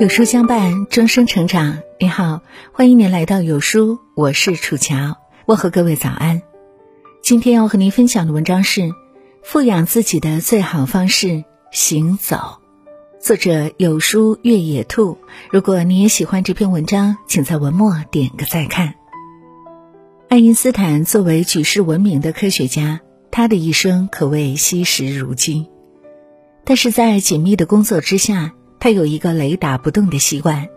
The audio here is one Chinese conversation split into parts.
有书相伴，终生成长。你好，欢迎您来到有书，我是楚乔，问候各位早安。今天要和您分享的文章是：富养自己的最好方式——行走。作者有书越野兔。如果你也喜欢这篇文章，请在文末点个再看。爱因斯坦作为举世闻名的科学家，他的一生可谓惜时如金。但是在紧密的工作之下，他有一个雷打不动的习惯，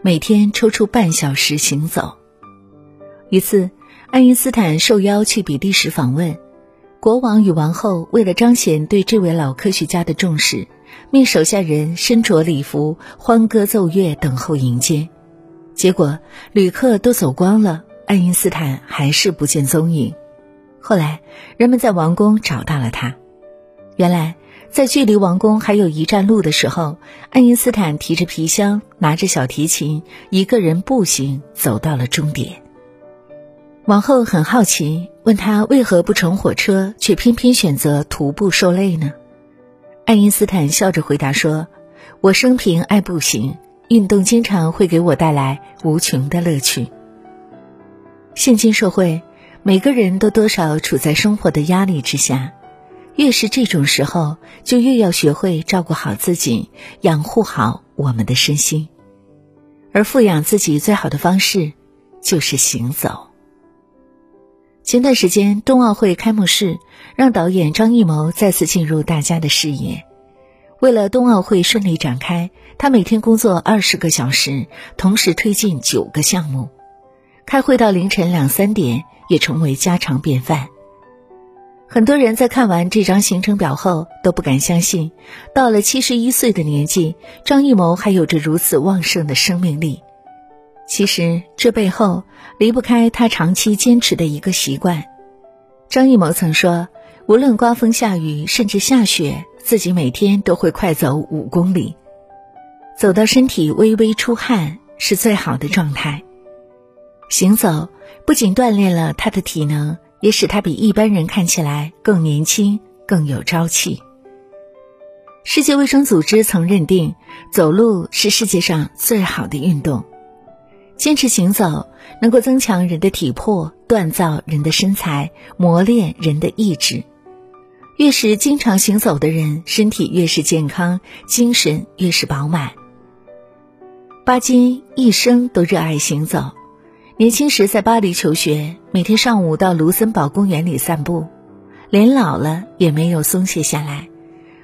每天抽出半小时行走。一次，爱因斯坦受邀去比利时访问，国王与王后为了彰显对这位老科学家的重视。命手下人身着礼服，欢歌奏乐，等候迎接。结果旅客都走光了，爱因斯坦还是不见踪影。后来人们在王宫找到了他。原来在距离王宫还有一站路的时候，爱因斯坦提着皮箱，拿着小提琴，一个人步行走到了终点。王后很好奇，问他为何不乘火车，却偏偏选择徒步受累呢？爱因斯坦笑着回答说：“我生平爱步行，运动经常会给我带来无穷的乐趣。现今社会，每个人都多少处在生活的压力之下，越是这种时候，就越要学会照顾好自己，养护好我们的身心。而富养自己最好的方式，就是行走。”前段时间，冬奥会开幕式让导演张艺谋再次进入大家的视野。为了冬奥会顺利展开，他每天工作二十个小时，同时推进九个项目，开会到凌晨两三点也成为家常便饭。很多人在看完这张行程表后都不敢相信，到了七十一岁的年纪，张艺谋还有着如此旺盛的生命力。其实这背后离不开他长期坚持的一个习惯。张艺谋曾说：“无论刮风下雨，甚至下雪，自己每天都会快走五公里，走到身体微微出汗是最好的状态。行走不仅锻炼了他的体能，也使他比一般人看起来更年轻、更有朝气。”世界卫生组织曾认定，走路是世界上最好的运动。坚持行走能够增强人的体魄，锻造人的身材，磨练人的意志。越是经常行走的人，身体越是健康，精神越是饱满。巴金一生都热爱行走，年轻时在巴黎求学，每天上午到卢森堡公园里散步，连老了也没有松懈下来。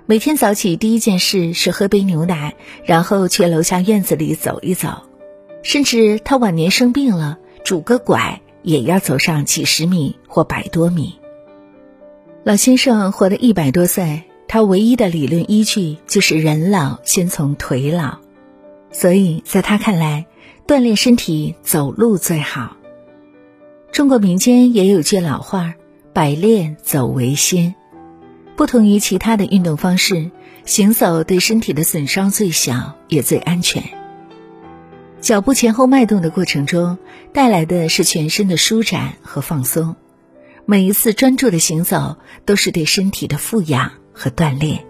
每天早起第一件事是喝杯牛奶，然后去楼下院子里走一走。甚至他晚年生病了，拄个拐也要走上几十米或百多米。老先生活了一百多岁，他唯一的理论依据就是“人老先从腿老”，所以在他看来，锻炼身体走路最好。中国民间也有句老话：“百练走为先”，不同于其他的运动方式，行走对身体的损伤最小，也最安全。脚步前后脉动的过程中，带来的是全身的舒展和放松。每一次专注的行走，都是对身体的富养和锻炼。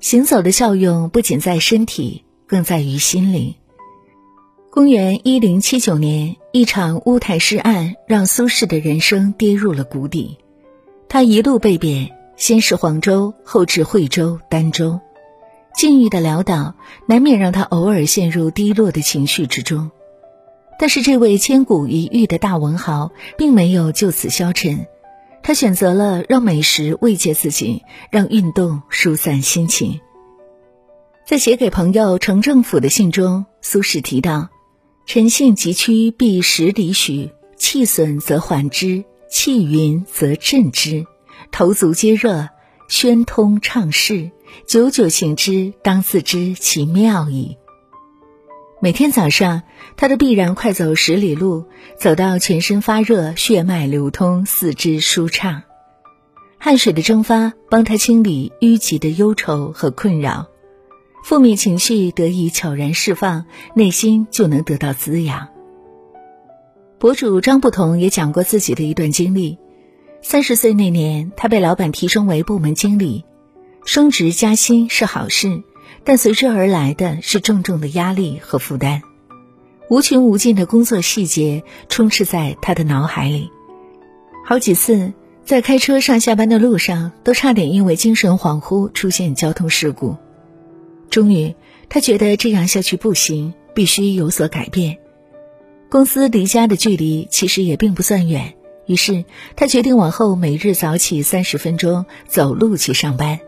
行走的效用不仅在身体，更在于心灵。公元一零七九年，一场乌台诗案让苏轼的人生跌入了谷底。他一路被贬，先是黄州，后至惠州、儋州。境遇的潦倒，难免让他偶尔陷入低落的情绪之中。但是，这位千古一遇的大文豪并没有就此消沉，他选择了让美食慰藉自己，让运动疏散心情。在写给朋友程政府的信中，苏轼提到：“臣性急趋，必十里许；气损则缓之，气匀则振之，头足皆热，宣通畅适。”久久行之，当自知其妙矣。每天早上，他都必然快走十里路，走到全身发热、血脉流通、四肢舒畅。汗水的蒸发帮他清理淤积的忧愁和困扰，负面情绪得以悄然释放，内心就能得到滋养。博主张不同也讲过自己的一段经历：三十岁那年，他被老板提升为部门经理。升职加薪是好事，但随之而来的是重重的压力和负担。无穷无尽的工作细节充斥在他的脑海里，好几次在开车上下班的路上，都差点因为精神恍惚出现交通事故。终于，他觉得这样下去不行，必须有所改变。公司离家的距离其实也并不算远，于是他决定往后每日早起三十分钟走路去上班。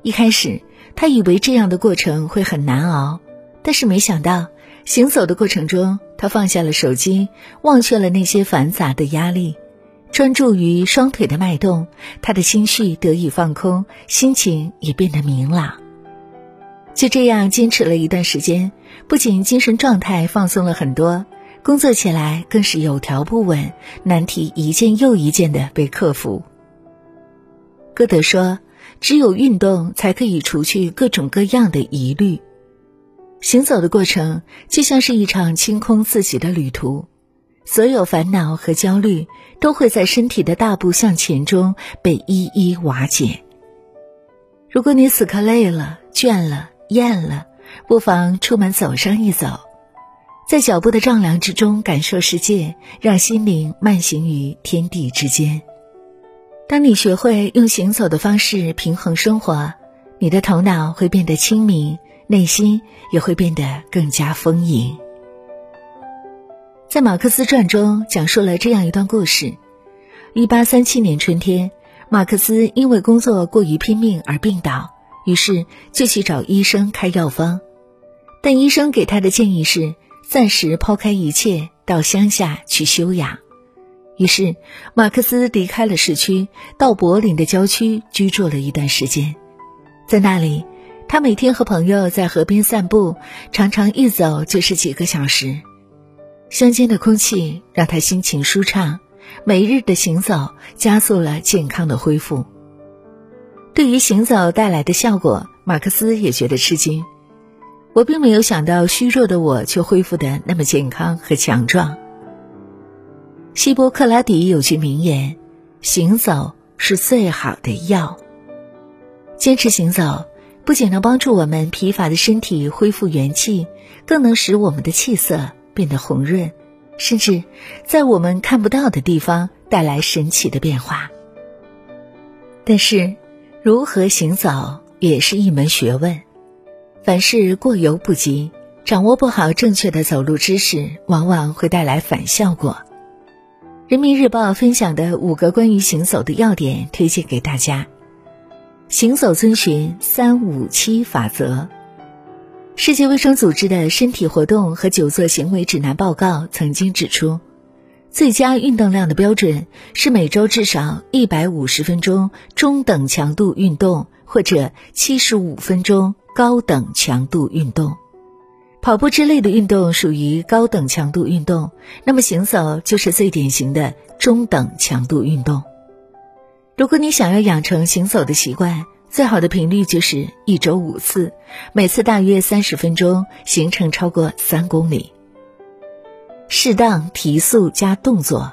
一开始，他以为这样的过程会很难熬，但是没想到。行走的过程中，他放下了手机，忘却了那些繁杂的压力，专注于双腿的脉动。他的心绪得以放空，心情也变得明朗。就这样坚持了一段时间，不仅精神状态放松了很多，工作起来更是有条不紊，难题一件又一件的被克服。歌德说：“只有运动，才可以除去各种各样的疑虑。”行走的过程就像是一场清空自己的旅途，所有烦恼和焦虑都会在身体的大步向前中被一一瓦解。如果你此刻累了、倦了、厌了，不妨出门走上一走，在脚步的丈量之中感受世界，让心灵慢行于天地之间。当你学会用行走的方式平衡生活，你的头脑会变得清明。内心也会变得更加丰盈。在马克思传中讲述了这样一段故事：一八三七年春天，马克思因为工作过于拼命而病倒，于是就去找医生开药方。但医生给他的建议是暂时抛开一切，到乡下去休养。于是，马克思离开了市区，到柏林的郊区居住了一段时间，在那里。他每天和朋友在河边散步，常常一走就是几个小时。乡间的空气让他心情舒畅，每日的行走加速了健康的恢复。对于行走带来的效果，马克思也觉得吃惊。我并没有想到，虚弱的我却恢复的那么健康和强壮。希波克拉底有句名言：“行走是最好的药。”坚持行走。不仅能帮助我们疲乏的身体恢复元气，更能使我们的气色变得红润，甚至在我们看不到的地方带来神奇的变化。但是，如何行走也是一门学问，凡事过犹不及，掌握不好正确的走路姿势，往往会带来反效果。人民日报分享的五个关于行走的要点，推荐给大家。行走遵循三五七法则。世界卫生组织的身体活动和久坐行为指南报告曾经指出，最佳运动量的标准是每周至少一百五十分钟中等强度运动，或者七十五分钟高等强度运动。跑步之类的运动属于高等强度运动，那么行走就是最典型的中等强度运动。如果你想要养成行走的习惯，最好的频率就是一周五次，每次大约三十分钟，行程超过三公里。适当提速加动作，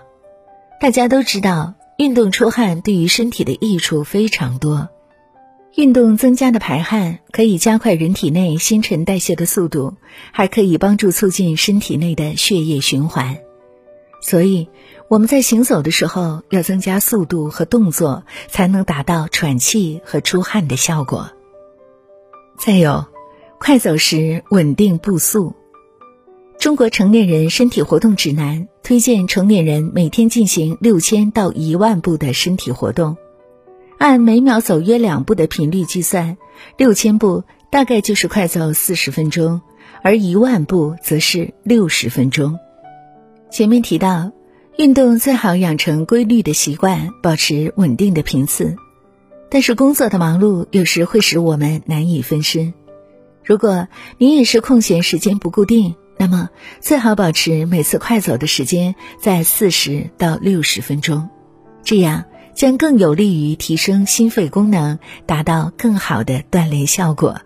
大家都知道，运动出汗对于身体的益处非常多。运动增加的排汗可以加快人体内新陈代谢的速度，还可以帮助促进身体内的血液循环，所以。我们在行走的时候要增加速度和动作，才能达到喘气和出汗的效果。再有，快走时稳定步速。中国成年人身体活动指南推荐成年人每天进行六千到一万步的身体活动，按每秒走约两步的频率计算，六千步大概就是快走四十分钟，而一万步则是六十分钟。前面提到。运动最好养成规律的习惯，保持稳定的频次。但是工作的忙碌有时会使我们难以分身。如果你也是空闲时间不固定，那么最好保持每次快走的时间在四十到六十分钟，这样将更有利于提升心肺功能，达到更好的锻炼效果。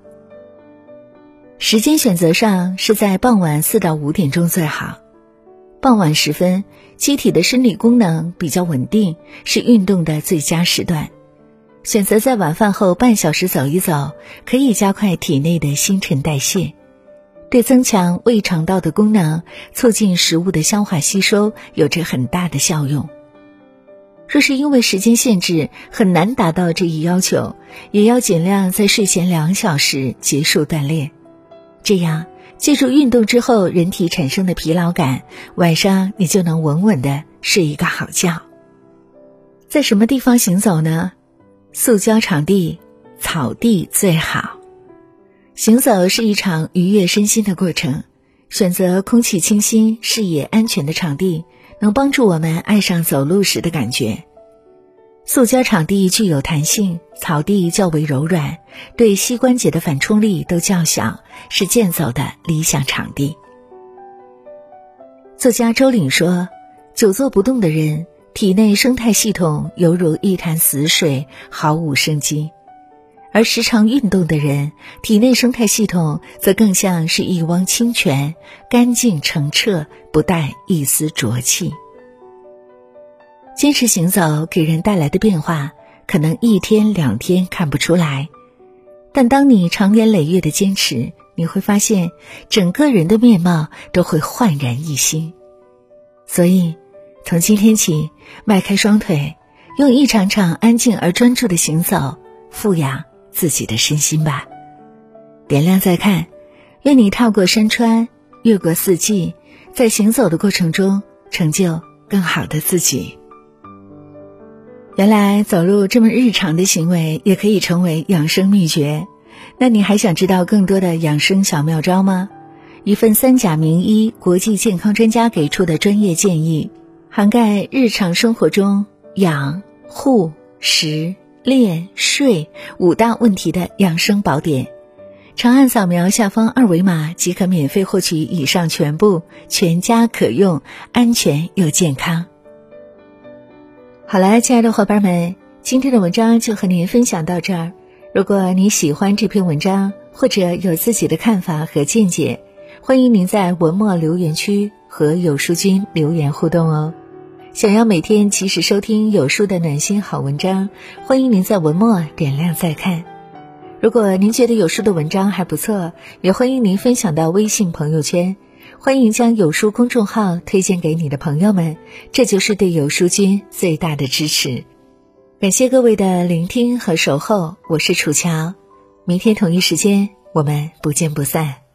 时间选择上是在傍晚四到五点钟最好。傍晚时分，机体的生理功能比较稳定，是运动的最佳时段。选择在晚饭后半小时走一走，可以加快体内的新陈代谢，对增强胃肠道的功能、促进食物的消化吸收有着很大的效用。若是因为时间限制很难达到这一要求，也要尽量在睡前两小时结束锻炼，这样借助运动之后人体产生的疲劳感，晚上你就能稳稳的睡一个好觉。在什么地方行走呢？塑胶场地、草地最好。行走是一场愉悦身心的过程，选择空气清新、视野安全的场地，能帮助我们爱上走路时的感觉。塑胶场地具有弹性，草地较为柔软，对膝关节的反冲力都较小，是健走的理想场地。作家周岭说：“久坐不动的人。”体内生态系统犹如一潭死水，毫无生机；而时常运动的人，体内生态系统则更像是一汪清泉，干净澄澈，不带一丝浊气。坚持行走给人带来的变化，可能一天两天看不出来，但当你长年累月的坚持，你会发现整个人的面貌都会焕然一新。所以。从今天起，迈开双腿，用一场场安静而专注的行走，富养自己的身心吧。点亮再看，愿你踏过山川，越过四季，在行走的过程中，成就更好的自己。原来走路这么日常的行为，也可以成为养生秘诀。那你还想知道更多的养生小妙招吗？一份三甲名医、国际健康专家给出的专业建议。涵盖日常生活中养、护、食、练、睡五大问题的养生宝典，长按扫描下方二维码即可免费获取以上全部，全家可用，安全又健康。好了，亲爱的伙伴们，今天的文章就和您分享到这儿。如果你喜欢这篇文章，或者有自己的看法和见解，欢迎您在文末留言区和有书君留言互动哦。想要每天及时收听有书的暖心好文章，欢迎您在文末点亮再看。如果您觉得有书的文章还不错，也欢迎您分享到微信朋友圈。欢迎将有书公众号推荐给你的朋友们，这就是对有书君最大的支持。感谢各位的聆听和守候，我是楚乔。明天同一时间，我们不见不散。